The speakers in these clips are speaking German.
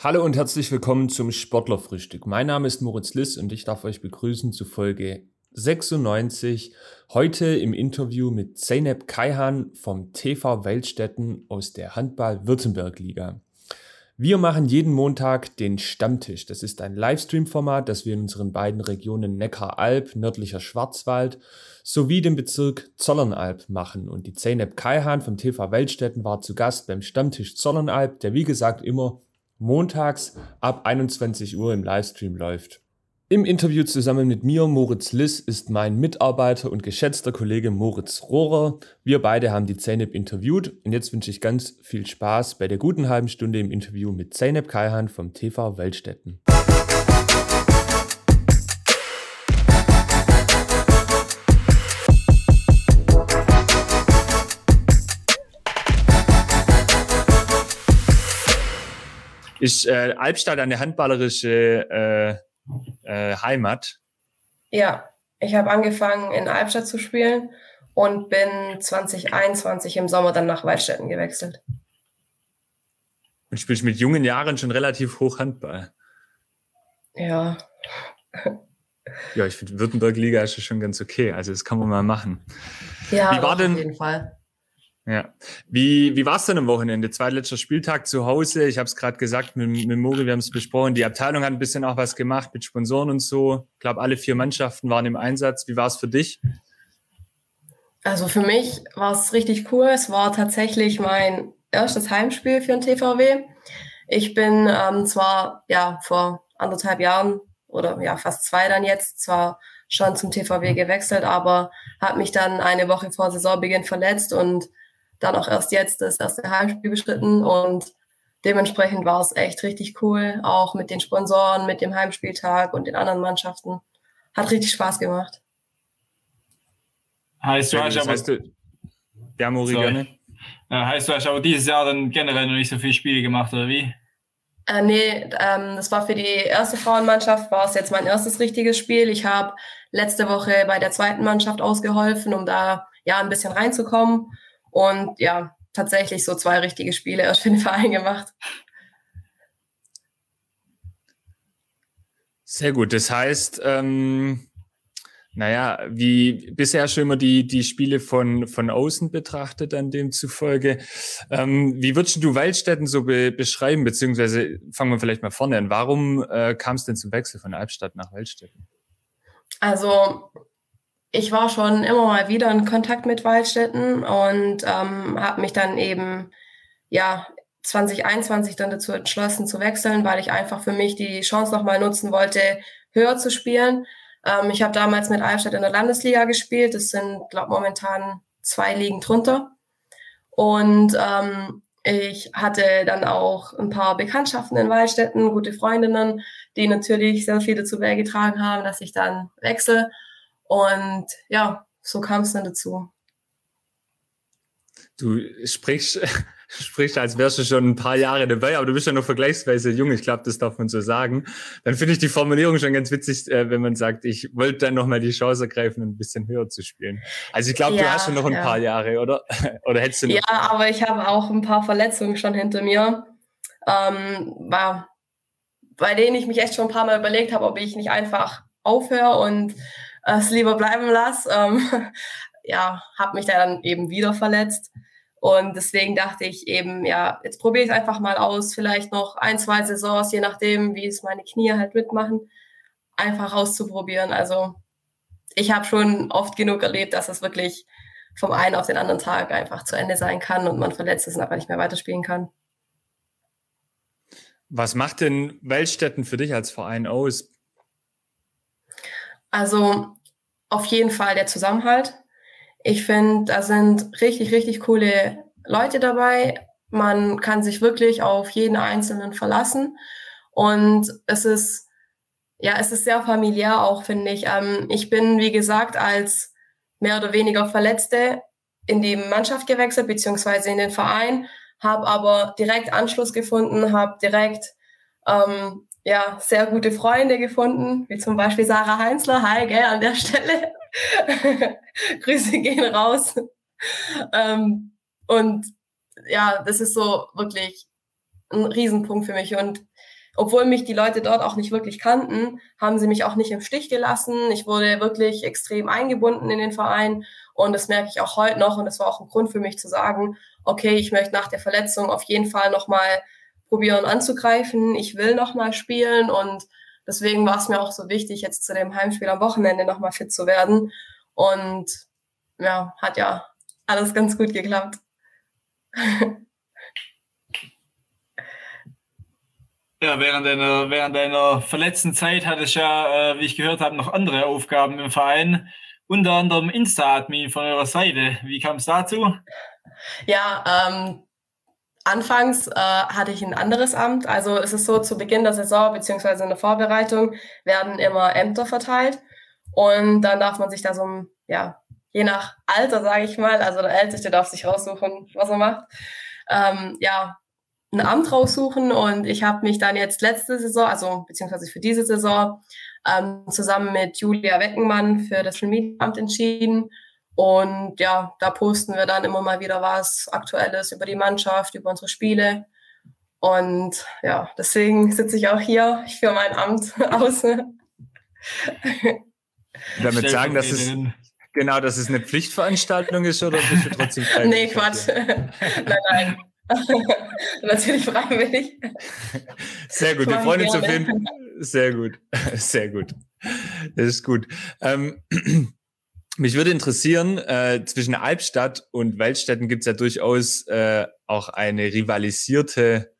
Hallo und herzlich willkommen zum Sportlerfrühstück. Mein Name ist Moritz Liss und ich darf euch begrüßen zu Folge 96. Heute im Interview mit Zeynep Kaihan vom TV Weltstätten aus der Handball-Württemberg-Liga. Wir machen jeden Montag den Stammtisch. Das ist ein Livestream-Format, das wir in unseren beiden Regionen Neckaralb, nördlicher Schwarzwald sowie dem Bezirk Zollernalb machen. Und die Zeynep Kaihan vom TV Weltstätten war zu Gast beim Stammtisch Zollernalb, der wie gesagt immer montags ab 21 Uhr im Livestream läuft. Im Interview zusammen mit mir, Moritz Liss, ist mein Mitarbeiter und geschätzter Kollege Moritz Rohrer. Wir beide haben die Zeynep interviewt und jetzt wünsche ich ganz viel Spaß bei der guten halben Stunde im Interview mit Zeynep Kaihan vom TV Weltstätten. Ist äh, Albstadt eine handballerische äh, äh, Heimat? Ja, ich habe angefangen in Albstadt zu spielen und bin 2021 im Sommer dann nach Waldstätten gewechselt. Und spielst mit jungen Jahren schon relativ hoch Handball? Ja. ja, ich finde Württemberg-Liga ist schon ganz okay. Also das kann man mal machen. Ja, Wie war denn, auf jeden Fall. Ja. Wie, wie war es denn am Wochenende? Zweitletzter Spieltag zu Hause. Ich habe es gerade gesagt mit, mit Mori, wir haben es besprochen. Die Abteilung hat ein bisschen auch was gemacht mit Sponsoren und so. Ich glaube, alle vier Mannschaften waren im Einsatz. Wie war es für dich? Also für mich war es richtig cool. Es war tatsächlich mein erstes Heimspiel für den TVW. Ich bin ähm, zwar ja vor anderthalb Jahren oder ja fast zwei dann jetzt zwar schon zum TVW gewechselt, aber habe mich dann eine Woche vor Saisonbeginn verletzt und dann auch erst jetzt das erste Heimspiel bestritten und dementsprechend war es echt richtig cool, auch mit den Sponsoren, mit dem Heimspieltag und den anderen Mannschaften. Hat richtig Spaß gemacht. Heißt du, hast aber, heißt du, ja, Mori, gerne. heißt du, hast aber dieses Jahr dann generell noch nicht so viele Spiele gemacht, oder wie? Äh, nee, ähm, das war für die erste Frauenmannschaft, war es jetzt mein erstes richtiges Spiel. Ich habe letzte Woche bei der zweiten Mannschaft ausgeholfen, um da ja ein bisschen reinzukommen. Und ja, tatsächlich so zwei richtige Spiele erst für den Verein gemacht. Sehr gut. Das heißt, ähm, naja, wie bisher schon immer die, die Spiele von, von außen betrachtet, an demzufolge. Ähm, wie würdest du Waldstätten so be beschreiben, beziehungsweise fangen wir vielleicht mal vorne an. Warum äh, kam es denn zum Wechsel von Albstadt nach Waldstätten? Also ich war schon immer mal wieder in Kontakt mit Waldstätten und ähm, habe mich dann eben ja 2021 dann dazu entschlossen zu wechseln, weil ich einfach für mich die Chance nochmal nutzen wollte, höher zu spielen. Ähm, ich habe damals mit Albstadt in der Landesliga gespielt. Das sind, glaube momentan zwei Ligen drunter. Und ähm, ich hatte dann auch ein paar Bekanntschaften in Waldstätten, gute Freundinnen, die natürlich sehr viel dazu beigetragen haben, dass ich dann wechsle. Und ja, so kam es dann dazu. Du sprichst, sprichst, als wärst du schon ein paar Jahre dabei, aber du bist ja noch vergleichsweise jung, ich glaube, das darf man so sagen. Dann finde ich die Formulierung schon ganz witzig, äh, wenn man sagt, ich wollte dann nochmal die Chance ergreifen, ein bisschen höher zu spielen. Also ich glaube, ja, du hast schon noch ein ja. paar Jahre, oder? oder hättest du noch? Ja, aber ich habe auch ein paar Verletzungen schon hinter mir. Ähm, war, bei denen ich mich echt schon ein paar Mal überlegt habe, ob ich nicht einfach aufhöre und es lieber bleiben lasse. Ähm, ja, habe mich da dann eben wieder verletzt. Und deswegen dachte ich eben, ja, jetzt probiere ich es einfach mal aus, vielleicht noch ein, zwei Saisons, je nachdem, wie es meine Knie halt mitmachen, einfach auszuprobieren. Also ich habe schon oft genug erlebt, dass es wirklich vom einen auf den anderen Tag einfach zu Ende sein kann und man verletzt ist und einfach nicht mehr weiterspielen kann. Was macht denn Weltstätten für dich als Verein aus? Also auf jeden Fall der Zusammenhalt. Ich finde, da sind richtig, richtig coole Leute dabei. Man kann sich wirklich auf jeden Einzelnen verlassen. Und es ist, ja, es ist sehr familiär auch, finde ich. Ähm, ich bin, wie gesagt, als mehr oder weniger Verletzte in die Mannschaft gewechselt, beziehungsweise in den Verein, habe aber direkt Anschluss gefunden, habe direkt ähm, ja, sehr gute Freunde gefunden, wie zum Beispiel Sarah Heinzler. Hi, gell, an der Stelle. Grüße gehen raus. Ähm, und ja, das ist so wirklich ein Riesenpunkt für mich. Und obwohl mich die Leute dort auch nicht wirklich kannten, haben sie mich auch nicht im Stich gelassen. Ich wurde wirklich extrem eingebunden in den Verein und das merke ich auch heute noch und das war auch ein Grund für mich zu sagen, okay, ich möchte nach der Verletzung auf jeden Fall nochmal probieren anzugreifen. Ich will nochmal spielen und deswegen war es mir auch so wichtig, jetzt zu dem Heimspiel am Wochenende nochmal fit zu werden. Und ja, hat ja alles ganz gut geklappt. Ja, während deiner, während deiner verletzten Zeit hattest du ja, äh, wie ich gehört habe, noch andere Aufgaben im Verein. Unter anderem Insta-Admin von eurer Seite. Wie kam es dazu? Ja, ähm, anfangs äh, hatte ich ein anderes Amt. Also es ist so, zu Beginn der Saison beziehungsweise in der Vorbereitung werden immer Ämter verteilt. Und dann darf man sich da so, ja, je nach Alter, sage ich mal, also der Älteste darf sich raussuchen, was er macht. Ähm, ja, ein Amt raussuchen und ich habe mich dann jetzt letzte Saison, also beziehungsweise für diese Saison, ähm, zusammen mit Julia Weckenmann für das Amt entschieden. Und ja, da posten wir dann immer mal wieder was Aktuelles über die Mannschaft, über unsere Spiele. Und ja, deswegen sitze ich auch hier. Ich führe mein Amt aus. Damit sagen, dass es genau, dass es eine Pflichtveranstaltung ist oder bist du trotzdem Nee, Quatsch. nein, nein. Natürlich freiwillig. Sehr gut, wir freuen uns auf jeden Fall. Sehr gut, sehr gut. Das ist gut. Ähm, mich würde interessieren, äh, zwischen Albstadt und Waldstätten gibt es ja durchaus äh, auch eine rivalisierte,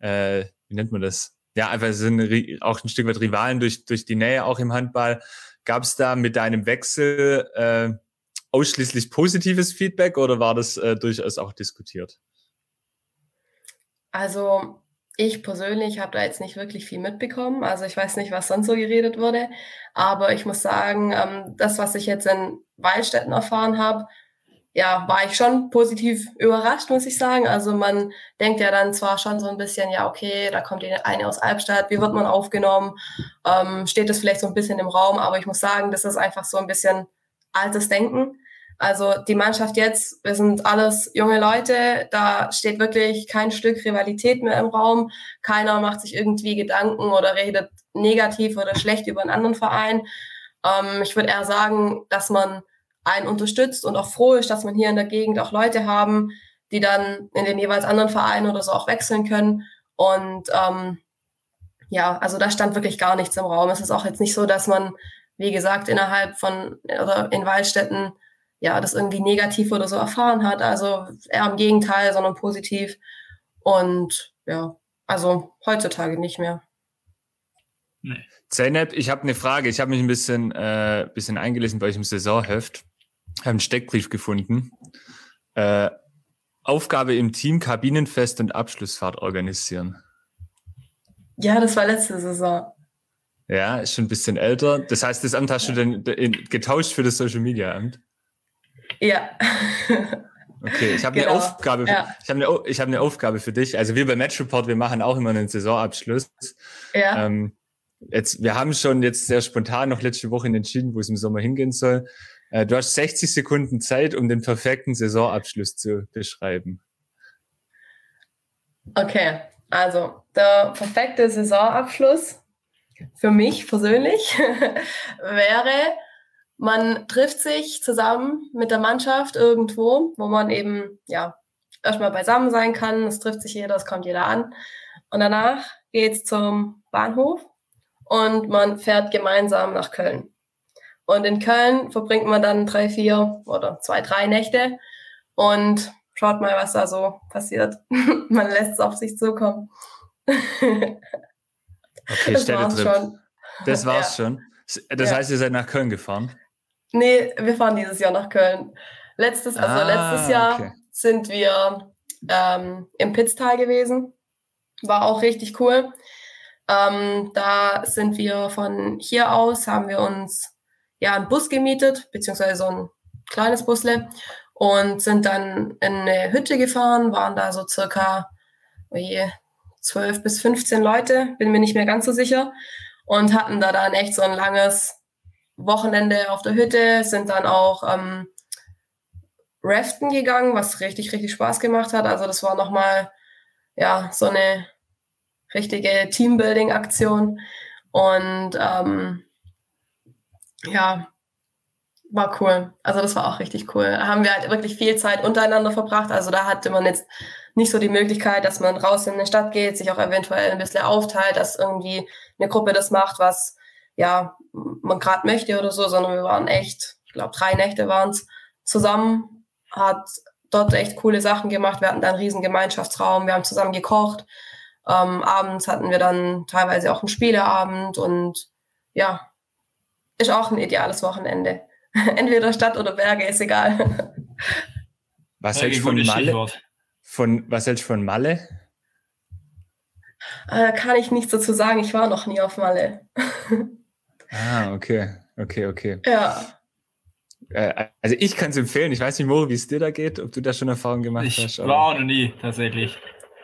äh, wie nennt man das? Ja, einfach sind auch ein Stück weit Rivalen durch, durch die Nähe auch im Handball. Gab es da mit deinem Wechsel äh, ausschließlich positives Feedback oder war das äh, durchaus auch diskutiert? Also ich persönlich habe da jetzt nicht wirklich viel mitbekommen. Also ich weiß nicht, was sonst so geredet wurde. Aber ich muss sagen, ähm, das, was ich jetzt in Waldstätten erfahren habe, ja, war ich schon positiv überrascht, muss ich sagen. Also man denkt ja dann zwar schon so ein bisschen, ja, okay, da kommt eine aus Albstadt, wie wird man aufgenommen? Ähm, steht das vielleicht so ein bisschen im Raum, aber ich muss sagen, das ist einfach so ein bisschen altes Denken. Also die Mannschaft jetzt, wir sind alles junge Leute, da steht wirklich kein Stück Rivalität mehr im Raum. Keiner macht sich irgendwie Gedanken oder redet negativ oder schlecht über einen anderen Verein. Ähm, ich würde eher sagen, dass man einen unterstützt und auch froh ist, dass man hier in der Gegend auch Leute haben, die dann in den jeweils anderen Vereinen oder so auch wechseln können. Und ähm, ja, also da stand wirklich gar nichts im Raum. Es ist auch jetzt nicht so, dass man, wie gesagt, innerhalb von oder in Waldstätten ja, das irgendwie negativ oder so erfahren hat. Also eher im Gegenteil, sondern positiv. Und ja, also heutzutage nicht mehr. Nee. Zeynep, ich habe eine Frage. Ich habe mich ein bisschen, äh, bisschen eingelesen bei euch im Saisonheft. Habe einen Steckbrief gefunden. Äh, Aufgabe im Team Kabinenfest und Abschlussfahrt organisieren. Ja, das war letzte Saison. Ja, ist schon ein bisschen älter. Das heißt, das Amt hast du dann getauscht für das Social Media Amt? Ja. Okay, ich habe genau. eine Aufgabe. Für, ja. Ich habe eine, ich hab eine Aufgabe für dich. Also wir bei Match Report, wir machen auch immer einen Saisonabschluss. Ja. Ähm, jetzt, wir haben schon jetzt sehr spontan noch letzte Woche entschieden, wo es im Sommer hingehen soll. Äh, du hast 60 Sekunden Zeit, um den perfekten Saisonabschluss zu beschreiben. Okay, also der perfekte Saisonabschluss für mich persönlich wäre man trifft sich zusammen mit der Mannschaft irgendwo, wo man eben, ja, erstmal beisammen sein kann. Es trifft sich jeder, es kommt jeder an. Und danach geht's zum Bahnhof und man fährt gemeinsam nach Köln. Und in Köln verbringt man dann drei, vier oder zwei, drei Nächte und schaut mal, was da so passiert. man lässt es auf sich zukommen. okay, das war's schon. Das war's ja. schon. Das heißt, ihr seid nach Köln gefahren? Nee, wir fahren dieses Jahr nach Köln. Letztes, also ah, letztes Jahr okay. sind wir ähm, im Pitztal gewesen. War auch richtig cool. Ähm, da sind wir von hier aus, haben wir uns ja einen Bus gemietet, beziehungsweise so ein kleines Busle und sind dann in eine Hütte gefahren, waren da so circa oh je, 12 bis 15 Leute, bin mir nicht mehr ganz so sicher und hatten da dann echt so ein langes Wochenende auf der Hütte, sind dann auch ähm, Raften gegangen, was richtig, richtig Spaß gemacht hat. Also das war nochmal ja, so eine richtige Teambuilding-Aktion. Und ähm, ja, war cool. Also das war auch richtig cool. Da haben wir halt wirklich viel Zeit untereinander verbracht. Also da hatte man jetzt nicht so die Möglichkeit, dass man raus in die Stadt geht, sich auch eventuell ein bisschen aufteilt, dass irgendwie eine Gruppe das macht, was ja man gerade möchte oder so, sondern wir waren echt, ich glaube drei Nächte waren es zusammen, hat dort echt coole Sachen gemacht. Wir hatten da einen riesen Gemeinschaftsraum, wir haben zusammen gekocht. Ähm, abends hatten wir dann teilweise auch einen Spieleabend und ja, ist auch ein ideales Wochenende. Entweder Stadt oder Berge, ist egal. Was hältst du von Malle? Von, was hältst du von Malle? Äh, kann ich nichts dazu sagen. Ich war noch nie auf Malle. ah, okay. Okay, okay. Ja. Äh, also ich kann es empfehlen. Ich weiß nicht, Mo, wie es dir da geht, ob du da schon Erfahrungen gemacht ich hast. Ich war auch noch nie, tatsächlich.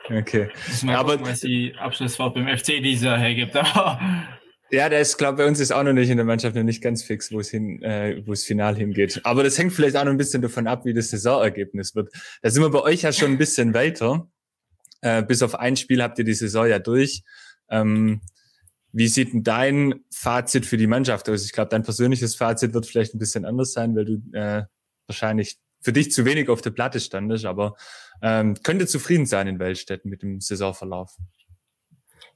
Okay. Aber gucken, was die Abschlussfahrt beim FC dieser hergibt. Ja, der ist, glaube bei uns ist auch noch nicht in der Mannschaft noch nicht ganz fix, wo es hin, äh, wo es final hingeht. Aber das hängt vielleicht auch noch ein bisschen davon ab, wie das Saisonergebnis wird. Da sind wir bei euch ja schon ein bisschen weiter. Äh, bis auf ein Spiel habt ihr die Saison ja durch. Ähm, wie sieht denn dein Fazit für die Mannschaft aus? Ich glaube, dein persönliches Fazit wird vielleicht ein bisschen anders sein, weil du äh, wahrscheinlich für dich zu wenig auf der Platte standest, aber ähm, könnte zufrieden sein in Weltstädten mit dem Saisonverlauf.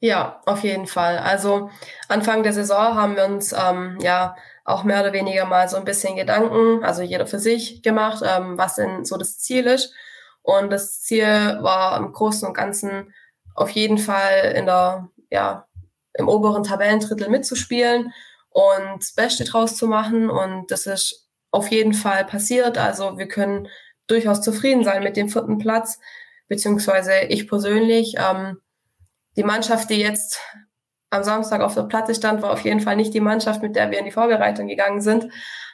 Ja, auf jeden Fall. Also Anfang der Saison haben wir uns ähm, ja auch mehr oder weniger mal so ein bisschen Gedanken, also jeder für sich gemacht, ähm, was denn so das Ziel ist. Und das Ziel war im Großen und Ganzen auf jeden Fall in der, ja, im oberen Tabellendrittel mitzuspielen und das Beste draus zu machen. Und das ist auf jeden Fall passiert. Also wir können durchaus zufrieden sein mit dem vierten Platz, beziehungsweise ich persönlich. Ähm, die Mannschaft, die jetzt am Samstag auf der Platte stand, war auf jeden Fall nicht die Mannschaft, mit der wir in die Vorbereitung gegangen sind.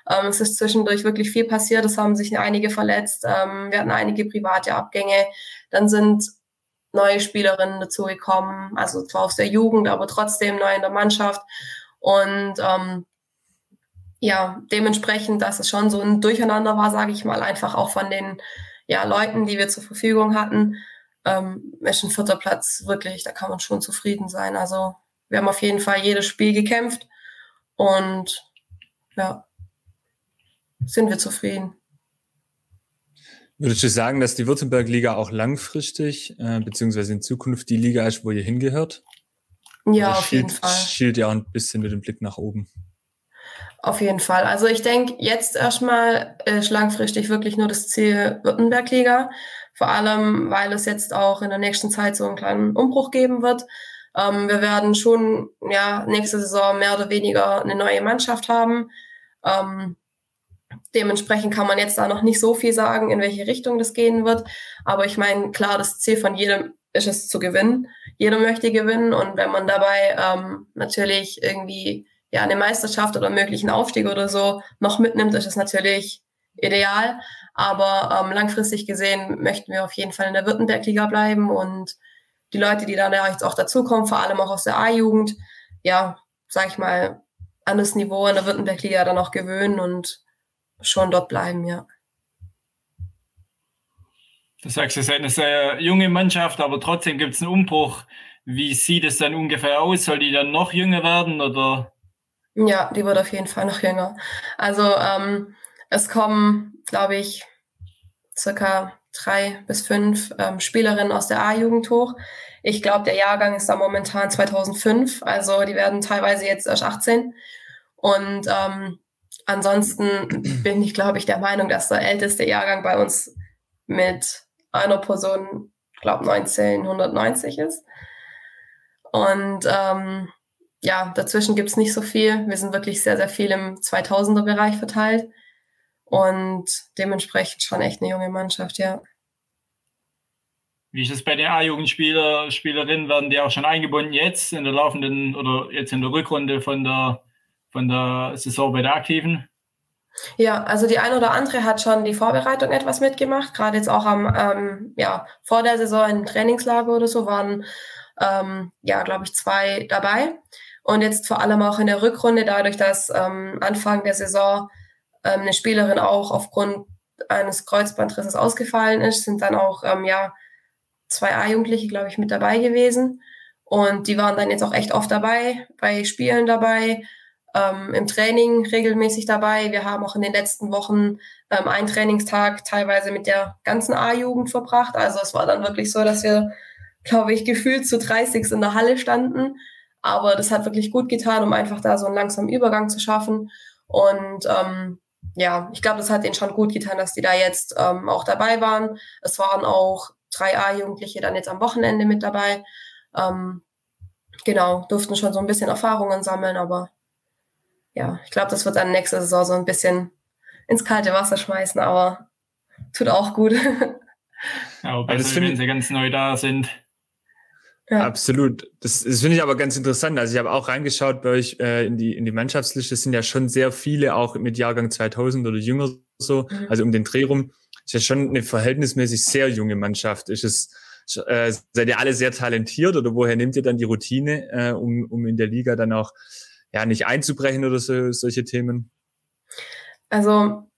Ähm, es ist zwischendurch wirklich viel passiert. Es haben sich einige verletzt. Ähm, wir hatten einige private Abgänge. Dann sind neue Spielerinnen dazugekommen, also zwar aus der Jugend, aber trotzdem neu in der Mannschaft. Und ähm, ja, dementsprechend, dass es schon so ein Durcheinander war, sage ich mal, einfach auch von den ja, Leuten, die wir zur Verfügung hatten ähm, ist ein vierter Platz wirklich, da kann man schon zufrieden sein. Also wir haben auf jeden Fall jedes Spiel gekämpft und ja, sind wir zufrieden. Würdest du sagen, dass die Württemberg-Liga auch langfristig, äh, beziehungsweise in Zukunft die Liga ist, wo ihr hingehört? Ja, Oder auf schielt, jeden Fall. Schielt ja auch ein bisschen mit dem Blick nach oben. Auf jeden Fall. Also ich denke, jetzt erstmal ist langfristig wirklich nur das Ziel Württemberg-Liga. Vor allem, weil es jetzt auch in der nächsten Zeit so einen kleinen Umbruch geben wird. Ähm, wir werden schon ja nächste Saison mehr oder weniger eine neue Mannschaft haben. Ähm, dementsprechend kann man jetzt da noch nicht so viel sagen, in welche Richtung das gehen wird. Aber ich meine, klar, das Ziel von jedem ist es zu gewinnen. Jeder möchte gewinnen und wenn man dabei ähm, natürlich irgendwie ja eine Meisterschaft oder möglichen Aufstieg oder so noch mitnimmt, ist es natürlich ideal. Aber ähm, langfristig gesehen möchten wir auf jeden Fall in der Württemberg-Liga bleiben und die Leute, die dann ja jetzt auch dazukommen, vor allem auch aus der A-Jugend, ja, sag ich mal, an das Niveau in der Württemberg-Liga dann auch gewöhnen und schon dort bleiben, ja. Du sagst, es ist eine sehr junge Mannschaft, aber trotzdem gibt es einen Umbruch. Wie sieht es dann ungefähr aus? Soll die dann noch jünger werden oder? Ja, die wird auf jeden Fall noch jünger. Also ähm, es kommen, glaube ich, circa drei bis fünf ähm, Spielerinnen aus der A-Jugend hoch. Ich glaube, der Jahrgang ist da momentan 2005, also die werden teilweise jetzt erst 18. Und ähm, ansonsten bin ich, glaube ich, der Meinung, dass der älteste Jahrgang bei uns mit einer Person, glaube 1990 ist. Und ähm, ja, dazwischen gibt es nicht so viel. Wir sind wirklich sehr, sehr viel im 2000er-Bereich verteilt. Und dementsprechend schon echt eine junge Mannschaft, ja. Wie ist es bei den A-Jugendspieler, Spielerinnen, werden die auch schon eingebunden jetzt in der laufenden oder jetzt in der Rückrunde von der, von der Saison bei der Aktiven? Ja, also die eine oder andere hat schon die Vorbereitung etwas mitgemacht. Gerade jetzt auch am, ähm, ja, vor der Saison im Trainingslager oder so waren, ähm, ja, glaube ich, zwei dabei. Und jetzt vor allem auch in der Rückrunde, dadurch, dass ähm, Anfang der Saison ähm, eine Spielerin auch aufgrund eines Kreuzbandrisses ausgefallen ist, sind dann auch ähm, ja zwei A-Jugendliche, glaube ich, mit dabei gewesen. Und die waren dann jetzt auch echt oft dabei, bei Spielen dabei, ähm, im Training regelmäßig dabei. Wir haben auch in den letzten Wochen ähm, einen Trainingstag teilweise mit der ganzen A-Jugend verbracht. Also es war dann wirklich so, dass wir, glaube ich, gefühlt zu 30 in der Halle standen. Aber das hat wirklich gut getan, um einfach da so einen langsamen Übergang zu schaffen. Und ähm, ja, ich glaube, das hat ihnen schon gut getan, dass die da jetzt ähm, auch dabei waren. Es waren auch drei A-Jugendliche dann jetzt am Wochenende mit dabei. Ähm, genau, durften schon so ein bisschen Erfahrungen sammeln, aber ja, ich glaube, das wird dann nächste Saison so ein bisschen ins kalte Wasser schmeißen, aber tut auch gut. Ja, wobei das wenn sie ganz neu da sind. Ja. Absolut. Das, das finde ich aber ganz interessant. Also ich habe auch reingeschaut bei euch äh, in die in die Mannschaftsliste. Es sind ja schon sehr viele auch mit Jahrgang 2000 oder jünger so, mhm. also um den Dreh rum. Ist ja schon eine verhältnismäßig sehr junge Mannschaft. Ist es äh, seid ihr alle sehr talentiert oder woher nehmt ihr dann die Routine, äh, um um in der Liga dann auch ja nicht einzubrechen oder so, solche Themen? Also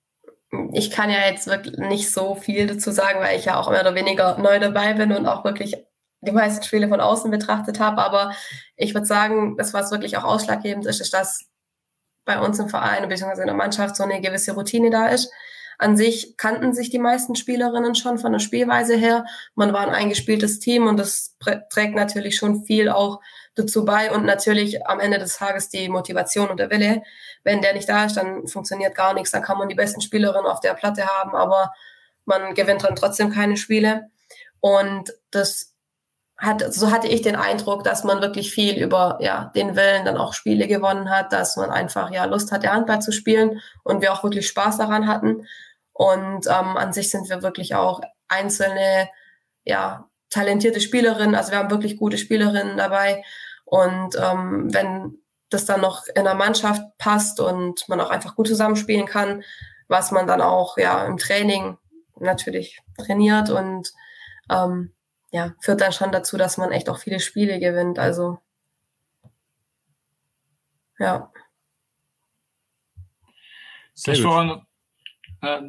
ich kann ja jetzt wirklich nicht so viel dazu sagen, weil ich ja auch mehr oder weniger neu dabei bin und auch wirklich die meisten Spiele von außen betrachtet habe. Aber ich würde sagen, das, was wirklich auch ausschlaggebend ist, ist, dass bei uns im Verein bzw. in der Mannschaft so eine gewisse Routine da ist. An sich kannten sich die meisten Spielerinnen schon von der Spielweise her. Man war ein eingespieltes Team und das trägt natürlich schon viel auch dazu bei und natürlich am Ende des Tages die Motivation und der Wille. Wenn der nicht da ist, dann funktioniert gar nichts. Dann kann man die besten Spielerinnen auf der Platte haben, aber man gewinnt dann trotzdem keine Spiele. Und das hat, so hatte ich den Eindruck, dass man wirklich viel über ja, den Willen dann auch Spiele gewonnen hat, dass man einfach ja Lust hatte, Handball zu spielen und wir auch wirklich Spaß daran hatten. Und ähm, an sich sind wir wirklich auch einzelne, ja, talentierte Spielerinnen. Also wir haben wirklich gute Spielerinnen dabei. Und ähm, wenn das dann noch in der Mannschaft passt und man auch einfach gut zusammenspielen kann, was man dann auch ja im Training natürlich trainiert und ähm, ja, führt dann schon dazu, dass man echt auch viele Spiele gewinnt. Also ja. Sehr hast vorhin, äh,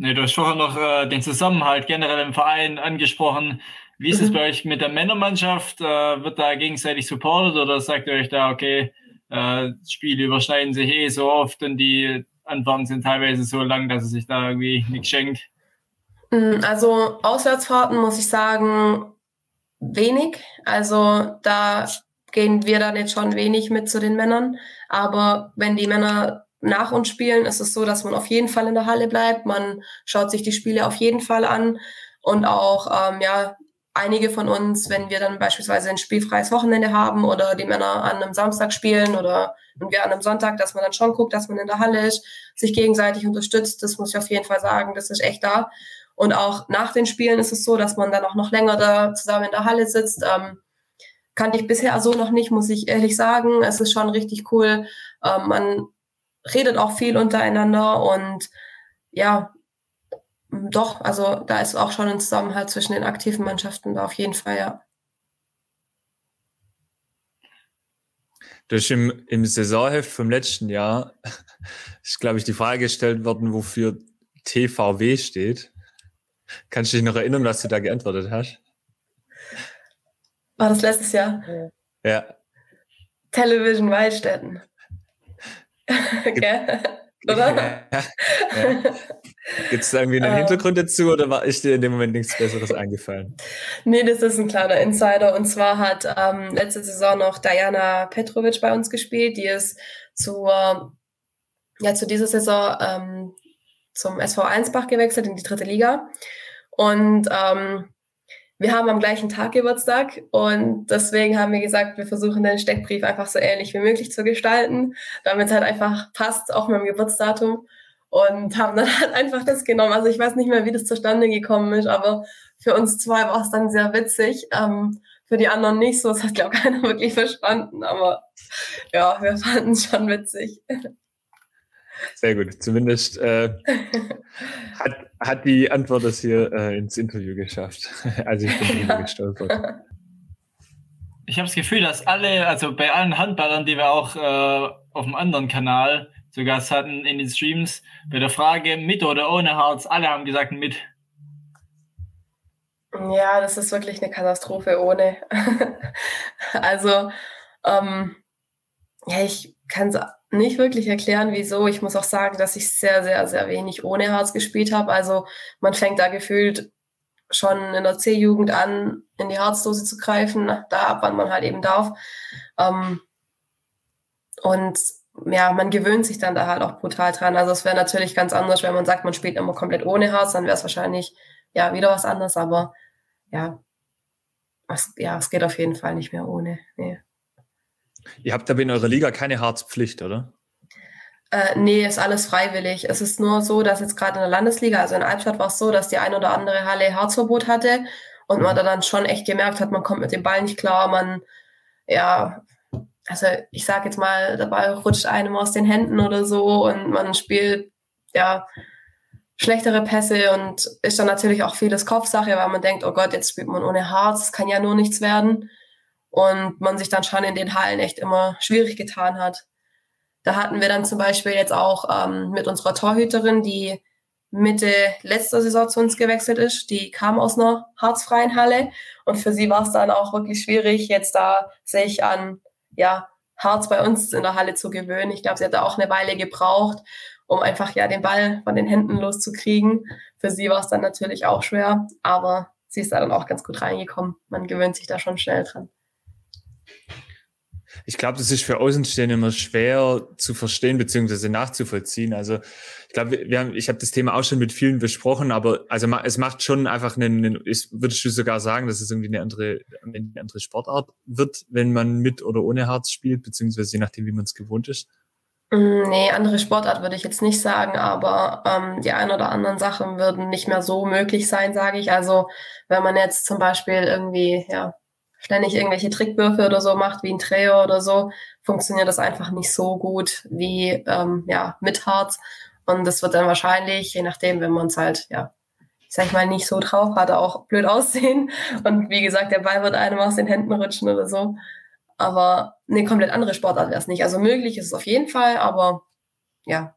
nee, du hast vorhin noch äh, den Zusammenhalt generell im Verein angesprochen. Wie ist mhm. es bei euch mit der Männermannschaft? Äh, wird da gegenseitig supportet oder sagt ihr euch da, okay, äh, Spiele überschneiden sich eh so oft und die Antworten sind teilweise so lang, dass es sich da irgendwie nichts schenkt? Mm, also Auswärtsfahrten muss ich sagen, wenig. Also da gehen wir dann jetzt schon wenig mit zu den Männern. Aber wenn die Männer nach uns spielen, ist es so, dass man auf jeden Fall in der Halle bleibt. Man schaut sich die Spiele auf jeden Fall an. Und auch, ähm, ja, einige von uns, wenn wir dann beispielsweise ein spielfreies Wochenende haben oder die Männer an einem Samstag spielen oder und wir an einem Sonntag, dass man dann schon guckt, dass man in der Halle ist, sich gegenseitig unterstützt. Das muss ich auf jeden Fall sagen, das ist echt da. Und auch nach den Spielen ist es so, dass man dann auch noch länger da zusammen in der Halle sitzt. Ähm, kannte ich bisher so noch nicht, muss ich ehrlich sagen. Es ist schon richtig cool. Ähm, man redet auch viel untereinander und ja, doch, also da ist auch schon ein Zusammenhalt zwischen den aktiven Mannschaften da auf jeden Fall, ja. Durch im, im Saisonheft vom letzten Jahr ist, glaube ich, die Frage gestellt worden, wofür TVW steht. Kannst du dich noch erinnern, was du da geantwortet hast? War das letztes Jahr? Ja. Television Waldstätten. Gell? Oder? Ja, ja. Gibt es da irgendwie einen ähm. Hintergrund dazu oder war ist dir in dem Moment nichts Besseres eingefallen? Nee, das ist ein kleiner Insider. Und zwar hat ähm, letzte Saison noch Diana Petrovic bei uns gespielt. Die ist zu, ja, zu dieser Saison ähm, zum SV Einsbach gewechselt in die dritte Liga. Und ähm, wir haben am gleichen Tag Geburtstag und deswegen haben wir gesagt, wir versuchen den Steckbrief einfach so ähnlich wie möglich zu gestalten, damit es halt einfach passt, auch mit dem Geburtsdatum. Und haben dann halt einfach das genommen. Also ich weiß nicht mehr, wie das zustande gekommen ist, aber für uns zwei war es dann sehr witzig. Ähm, für die anderen nicht so. Das hat, glaube ich, keiner wirklich verstanden. Aber ja, wir fanden es schon witzig. Sehr gut. Zumindest äh, hat, hat die Antwort das hier äh, ins Interview geschafft. Also ich bin ja. gestolpert. Ich habe das Gefühl, dass alle, also bei allen Handballern, die wir auch äh, auf dem anderen Kanal zu Gast hatten in den Streams, bei der Frage mit oder ohne Harz, alle haben gesagt mit. Ja, das ist wirklich eine Katastrophe ohne. also, ähm, ja, ich kann es nicht wirklich erklären, wieso. Ich muss auch sagen, dass ich sehr, sehr, sehr wenig ohne Harz gespielt habe. Also man fängt da gefühlt schon in der C-Jugend an, in die Harzdose zu greifen, da ab wann man halt eben darf. Ähm, und ja, man gewöhnt sich dann da halt auch brutal dran. Also es wäre natürlich ganz anders, wenn man sagt, man spielt immer komplett ohne Harz, dann wäre es wahrscheinlich ja wieder was anderes, aber ja, es, ja, es geht auf jeden Fall nicht mehr ohne. Nee. Ihr habt aber in eurer Liga keine Harzpflicht, oder? Äh, nee, ist alles freiwillig. Es ist nur so, dass jetzt gerade in der Landesliga, also in Albstadt war es so, dass die ein oder andere Halle Harzverbot hatte und mhm. man da dann schon echt gemerkt hat, man kommt mit dem Ball nicht klar, man, ja, also ich sag jetzt mal, der Ball rutscht einem aus den Händen oder so und man spielt, ja, schlechtere Pässe und ist dann natürlich auch vieles Kopfsache, weil man denkt, oh Gott, jetzt spielt man ohne Harz, es kann ja nur nichts werden und man sich dann schon in den Hallen echt immer schwierig getan hat. Da hatten wir dann zum Beispiel jetzt auch ähm, mit unserer Torhüterin, die Mitte letzter Saison zu uns gewechselt ist. Die kam aus einer harzfreien Halle und für sie war es dann auch wirklich schwierig, jetzt da sich an ja, Harz bei uns in der Halle zu gewöhnen. Ich glaube, sie hat da auch eine Weile gebraucht, um einfach ja den Ball von den Händen loszukriegen. Für sie war es dann natürlich auch schwer, aber sie ist da dann auch ganz gut reingekommen. Man gewöhnt sich da schon schnell dran. Ich glaube, das ist für Außenstehende immer schwer zu verstehen bzw. nachzuvollziehen. Also ich glaube, wir haben, ich habe das Thema auch schon mit vielen besprochen, aber also es macht schon einfach einen, einen würdest du sogar sagen, dass es irgendwie eine andere, eine andere Sportart wird, wenn man mit oder ohne Harz spielt, beziehungsweise je nachdem, wie man es gewohnt ist? Mm, nee, andere Sportart würde ich jetzt nicht sagen, aber ähm, die ein oder anderen Sachen würden nicht mehr so möglich sein, sage ich. Also wenn man jetzt zum Beispiel irgendwie, ja, ständig irgendwelche Trickwürfe oder so macht, wie ein Träger oder so, funktioniert das einfach nicht so gut wie ähm, ja, mit Harz. Und das wird dann wahrscheinlich, je nachdem, wenn man es halt, ja, ich sag mal, nicht so drauf hat, auch blöd aussehen. Und wie gesagt, der Ball wird einem aus den Händen rutschen oder so. Aber eine komplett andere Sportart wäre es nicht. Also möglich ist es auf jeden Fall, aber ja,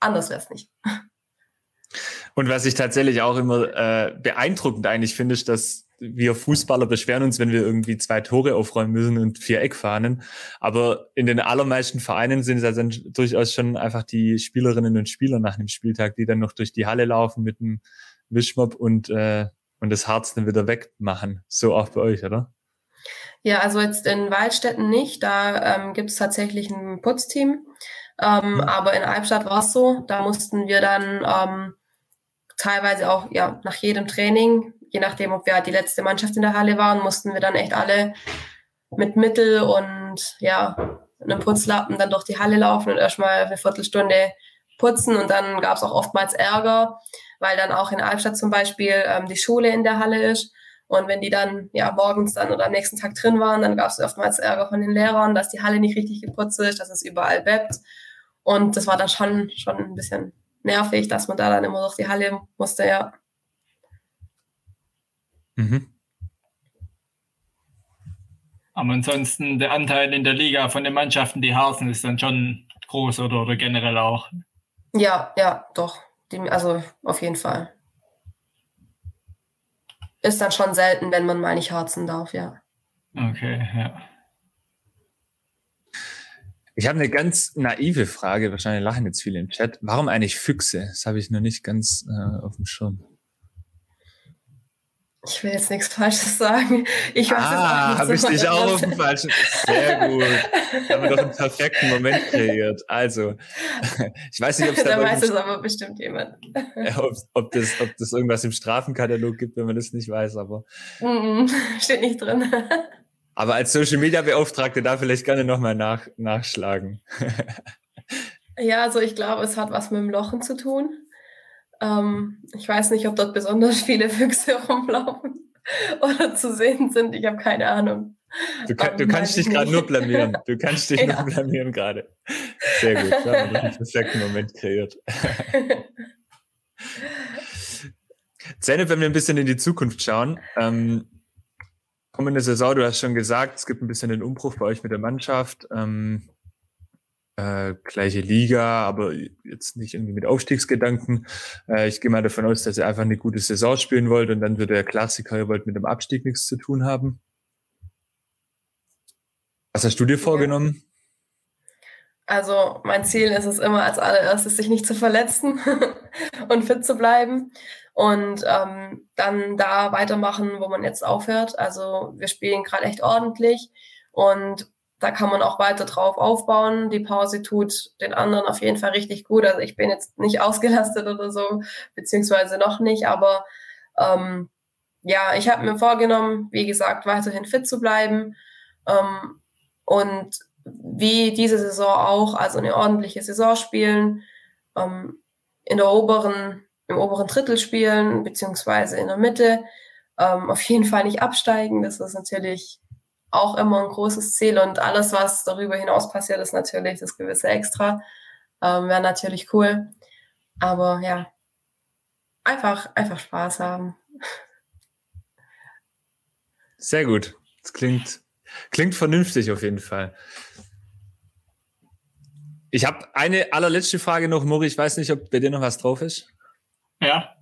anders wäre es nicht. Und was ich tatsächlich auch immer äh, beeindruckend eigentlich finde, ist, dass wir Fußballer beschweren uns, wenn wir irgendwie zwei Tore aufräumen müssen und vier Eckfahnen. Aber in den allermeisten Vereinen sind es dann durchaus schon einfach die Spielerinnen und Spieler nach dem Spieltag, die dann noch durch die Halle laufen mit dem Wischmopp und, äh, und das Harz dann wieder wegmachen. So auch bei euch, oder? Ja, also jetzt in Waldstätten nicht. Da ähm, gibt es tatsächlich ein Putzteam. Ähm, mhm. Aber in Albstadt war es so, da mussten wir dann ähm, teilweise auch ja nach jedem Training je nachdem, ob wir halt die letzte Mannschaft in der Halle waren, mussten wir dann echt alle mit Mittel und ja, einem Putzlappen dann durch die Halle laufen und erstmal eine Viertelstunde putzen. Und dann gab es auch oftmals Ärger, weil dann auch in Albstadt zum Beispiel ähm, die Schule in der Halle ist. Und wenn die dann ja morgens dann oder am nächsten Tag drin waren, dann gab es oftmals Ärger von den Lehrern, dass die Halle nicht richtig geputzt ist, dass es überall bebt und das war dann schon schon ein bisschen nervig, dass man da dann immer durch die Halle musste, ja. Mhm. Aber ansonsten der Anteil in der Liga von den Mannschaften, die Harzen, ist dann schon groß oder, oder generell auch. Ja, ja, doch. Also auf jeden Fall. Ist dann schon selten, wenn man mal nicht harzen darf, ja. Okay, ja. Ich habe eine ganz naive Frage, wahrscheinlich lachen jetzt viele im Chat. Warum eigentlich Füchse? Das habe ich noch nicht ganz äh, auf dem Schirm. Ich will jetzt nichts Falsches sagen. Ich weiß ah, habe ich dich auch auf dem falschen. Sehr gut. Haben wir doch einen perfekten Moment kreiert. Also, ich weiß nicht, ob es da. Da weiß es aber bestimmt jemand. ob, ob, das, ob das irgendwas im Strafenkatalog gibt, wenn man das nicht weiß, aber. Mm -mm, steht nicht drin. aber als Social Media Beauftragte da vielleicht gerne nochmal nach, nachschlagen. ja, also ich glaube, es hat was mit dem Lochen zu tun. Ähm, ich weiß nicht, ob dort besonders viele Füchse rumlaufen oder zu sehen sind. Ich habe keine Ahnung. Du, kann, du kannst dich gerade nur blamieren. Du kannst dich ja. nur blamieren gerade. Sehr gut. Da haben wir einen perfekten Moment kreiert. Zeynep, wenn wir ein bisschen in die Zukunft schauen, ähm, kommende Saison, du hast schon gesagt, es gibt ein bisschen den Umbruch bei euch mit der Mannschaft. Ähm, äh, gleiche Liga, aber jetzt nicht irgendwie mit Aufstiegsgedanken. Äh, ich gehe mal davon aus, dass ihr einfach eine gute Saison spielen wollt und dann wird der Klassiker, ihr wollt mit dem Abstieg nichts zu tun haben. Was hast du dir vorgenommen? Also mein Ziel ist es immer als allererstes, sich nicht zu verletzen und fit zu bleiben und ähm, dann da weitermachen, wo man jetzt aufhört. Also wir spielen gerade echt ordentlich und da kann man auch weiter drauf aufbauen. Die Pause tut den anderen auf jeden Fall richtig gut. Also ich bin jetzt nicht ausgelastet oder so, beziehungsweise noch nicht, aber ähm, ja, ich habe mir vorgenommen, wie gesagt, weiterhin fit zu bleiben ähm, und wie diese Saison auch, also eine ordentliche Saison spielen, ähm, in der oberen, im oberen Drittel spielen, beziehungsweise in der Mitte, ähm, auf jeden Fall nicht absteigen. Das ist natürlich auch immer ein großes Ziel und alles, was darüber hinaus passiert, ist natürlich das gewisse Extra. Ähm, Wäre natürlich cool. Aber ja, einfach, einfach Spaß haben. Sehr gut. Das klingt, klingt vernünftig auf jeden Fall. Ich habe eine allerletzte Frage noch, Mori. Ich weiß nicht, ob bei dir noch was drauf ist. Ja,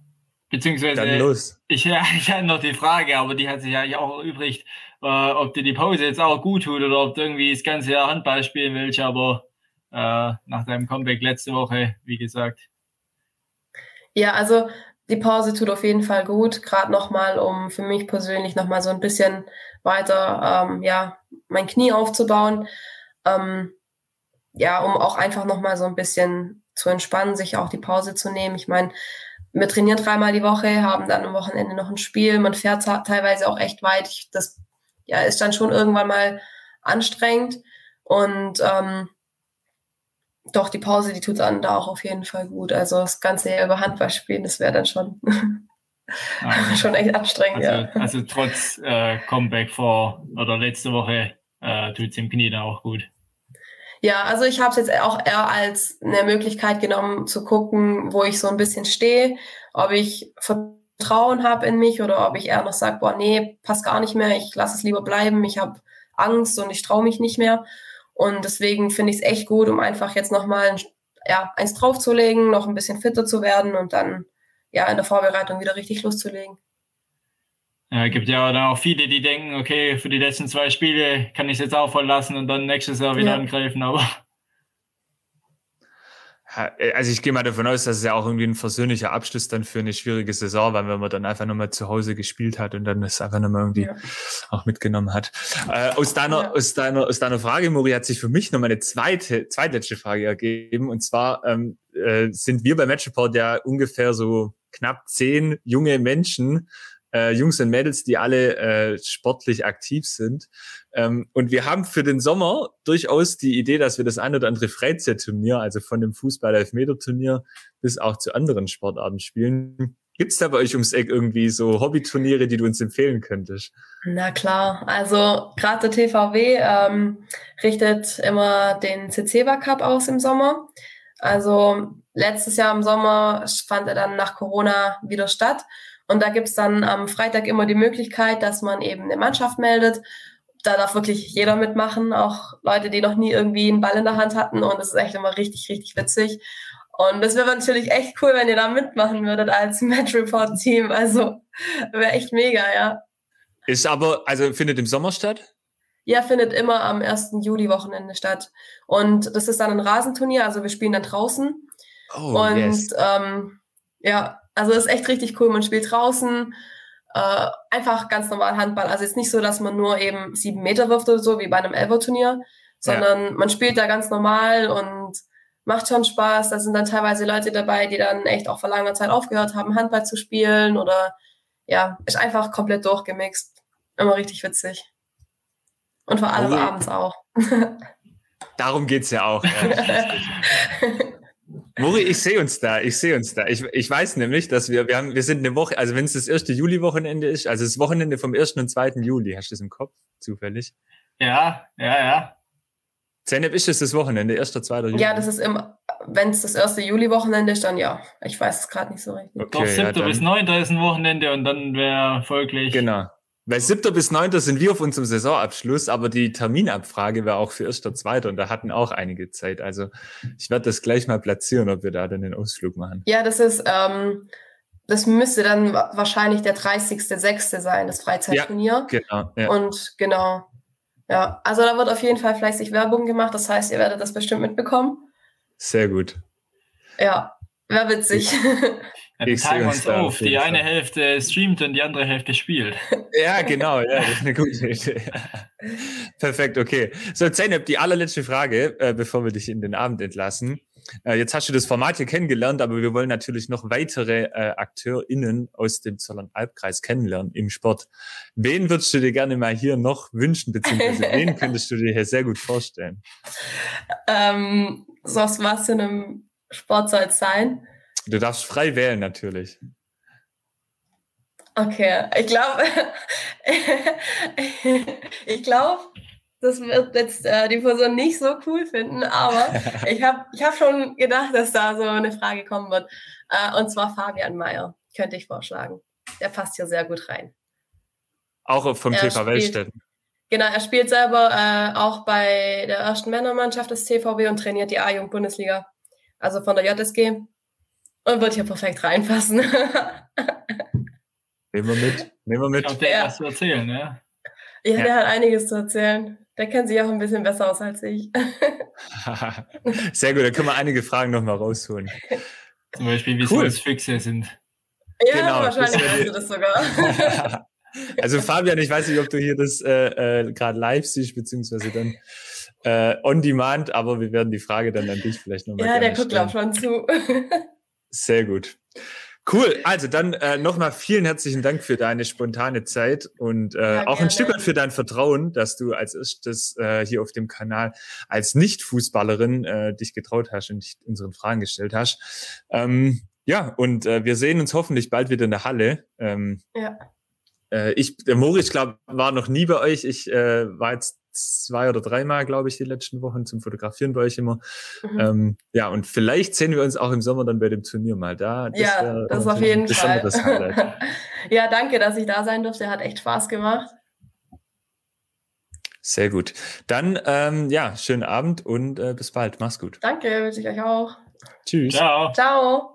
beziehungsweise Dann los. Ich, ich hatte noch die Frage, aber die hat sich ja auch übrig äh, ob dir die Pause jetzt auch gut tut oder ob du irgendwie das ganze Jahr Handball spielen willst, aber äh, nach deinem Comeback letzte Woche, wie gesagt. Ja, also die Pause tut auf jeden Fall gut, gerade nochmal, um für mich persönlich nochmal so ein bisschen weiter, ähm, ja, mein Knie aufzubauen. Ähm, ja, um auch einfach nochmal so ein bisschen zu entspannen, sich auch die Pause zu nehmen. Ich meine, wir trainieren dreimal die Woche, haben dann am Wochenende noch ein Spiel. Man fährt teilweise auch echt weit. Ich, das ja, ist dann schon irgendwann mal anstrengend. Und ähm, doch, die Pause, die tut dann da auch auf jeden Fall gut. Also das ganze Jahr über Handball spielen, das wäre dann schon, also, schon echt anstrengend. Also, ja. also trotz äh, Comeback vor oder letzte Woche äh, tut es im Knie dann auch gut. Ja, also ich habe es jetzt auch eher als eine Möglichkeit genommen zu gucken, wo ich so ein bisschen stehe, ob ich Vertrauen habe in mich oder ob ich eher noch sage, boah, nee, passt gar nicht mehr, ich lasse es lieber bleiben, ich habe Angst und ich traue mich nicht mehr. Und deswegen finde ich es echt gut, um einfach jetzt nochmal ja, eins draufzulegen, noch ein bisschen fitter zu werden und dann ja in der Vorbereitung wieder richtig loszulegen. Ja, gibt ja dann auch viele, die denken, okay, für die letzten zwei Spiele kann ich es jetzt auch verlassen und dann nächstes Jahr wieder ja. angreifen, aber äh, also ich gehe mal davon aus, dass es ja auch irgendwie ein versöhnlicher Abschluss dann für eine schwierige Saison war, wenn man dann einfach nochmal zu Hause gespielt hat und dann das einfach nochmal irgendwie ja. auch mitgenommen hat. Äh, aus deiner, ja. aus deiner, aus deiner Frage, Mori, hat sich für mich nochmal eine zweite, zweitletzte Frage ergeben. Und zwar ähm, äh, sind wir bei Matchport ja ungefähr so knapp zehn junge Menschen, äh, Jungs und Mädels, die alle äh, sportlich aktiv sind. Ähm, und wir haben für den Sommer durchaus die Idee, dass wir das ein oder andere Freizeitturnier, also von dem Fußball-Elfmeter-Turnier bis auch zu anderen Sportarten spielen. Gibt's da bei euch ums Eck irgendwie so Hobbyturniere, die du uns empfehlen könntest? Na klar, also gerade der TVW ähm, richtet immer den CCBA Cup aus im Sommer. Also letztes Jahr im Sommer fand er dann nach Corona wieder statt. Und da gibt's dann am Freitag immer die Möglichkeit, dass man eben eine Mannschaft meldet. Da darf wirklich jeder mitmachen, auch Leute, die noch nie irgendwie einen Ball in der Hand hatten. Und das ist echt immer richtig, richtig witzig. Und das wäre natürlich echt cool, wenn ihr da mitmachen würdet als Match Report Team. Also wäre echt mega, ja. Ist aber, also findet im Sommer statt? Ja, findet immer am 1. Juli-Wochenende statt. Und das ist dann ein Rasenturnier, also wir spielen dann draußen. Oh, und yes. ähm, ja, also ist echt richtig cool. Man spielt draußen, äh, einfach ganz normal Handball. Also ist nicht so, dass man nur eben sieben Meter wirft oder so, wie bei einem Elbow-Turnier, sondern ja. man spielt da ganz normal und macht schon Spaß. Da sind dann teilweise Leute dabei, die dann echt auch vor langer Zeit aufgehört haben, Handball zu spielen oder ja, ist einfach komplett durchgemixt. Immer richtig witzig. Und vor allem oh. abends auch. Darum geht's ja auch. Ja. Mori, ich sehe uns da, ich sehe uns da. Ich, ich weiß nämlich, dass wir, wir haben, wir sind eine Woche, also wenn es das erste Juli-Wochenende ist, also das Wochenende vom 1. und 2. Juli, hast du das im Kopf, zufällig? Ja, ja, ja. Zeynep, ist das das Wochenende, 1. 2. Juli? Ja, das ist immer, wenn es das erste Juli-Wochenende ist, dann ja. Ich weiß es gerade nicht so richtig. Okay, Doch, 7. Ja, bis 9. ist ein Wochenende und dann wäre folglich. Genau. Weil siebter bis neunter sind wir auf unserem Saisonabschluss, aber die Terminabfrage war auch für erster, zweiter und da hatten auch einige Zeit. Also ich werde das gleich mal platzieren, ob wir da dann den Ausflug machen. Ja, das ist, ähm, das müsste dann wahrscheinlich der 30.06. sein, das Freizeitturnier. Ja, genau. Ja. Und genau. Ja, also da wird auf jeden Fall fleißig Werbung gemacht. Das heißt, ihr werdet das bestimmt mitbekommen. Sehr gut. Ja, wäre witzig. Wir teilen uns auf. Die eine Hälfte streamt und die andere Hälfte spielt. Ja, genau. Ja, das ist eine gute Idee. Perfekt, okay. So, Zeynep, die allerletzte Frage, äh, bevor wir dich in den Abend entlassen. Äh, jetzt hast du das Format hier kennengelernt, aber wir wollen natürlich noch weitere äh, AkteurInnen aus dem Zollern-Albkreis kennenlernen im Sport. Wen würdest du dir gerne mal hier noch wünschen, beziehungsweise wen könntest du dir hier sehr gut vorstellen? Ähm, so was in einem Sport soll es sein? Du darfst frei wählen, natürlich. Okay, ich glaube, ich glaube, das wird jetzt äh, die Person nicht so cool finden, aber ich habe ich hab schon gedacht, dass da so eine Frage kommen wird. Äh, und zwar Fabian Mayer, könnte ich vorschlagen. Der passt hier sehr gut rein. Auch vom TV Weltstätten. Genau, er spielt selber äh, auch bei der ersten Männermannschaft des TVW und trainiert die A-Jugend-Bundesliga, also von der JSG. Und wird hier perfekt reinpassen. Nehmen wir mit. Nehmen wir mit. Ich glaube, der ja. was zu erzählen, ja? Ja, ja, der hat einiges zu erzählen. Der kennt sich auch ein bisschen besser aus als ich. Sehr gut, da können wir einige Fragen nochmal rausholen. Zum Beispiel, wie cool. Füchse sind. Ja, genau, wahrscheinlich weißt du das sogar. also Fabian, ich weiß nicht, ob du hier das äh, äh, gerade live siehst, beziehungsweise dann äh, on demand, aber wir werden die Frage dann an dich vielleicht nochmal Ja, der guckt auch schon zu. Sehr gut. Cool, also dann äh, nochmal vielen herzlichen Dank für deine spontane Zeit und äh, ja, auch ein Stück weit für dein Vertrauen, dass du als erstes äh, hier auf dem Kanal als Nicht-Fußballerin äh, dich getraut hast und dich unseren Fragen gestellt hast. Ähm, ja, und äh, wir sehen uns hoffentlich bald wieder in der Halle. Ähm, ja. Äh, ich, der Moritz, glaube war noch nie bei euch. Ich äh, war jetzt zwei oder dreimal, glaube ich, die letzten Wochen zum Fotografieren bei euch immer. Mhm. Ähm, ja, und vielleicht sehen wir uns auch im Sommer dann bei dem Turnier mal da. Das ja, das auf jeden Fall. ja, danke, dass ich da sein durfte. Hat echt Spaß gemacht. Sehr gut. Dann, ähm, ja, schönen Abend und äh, bis bald. Mach's gut. Danke, wünsche ich euch auch. Tschüss. Ciao. Ciao.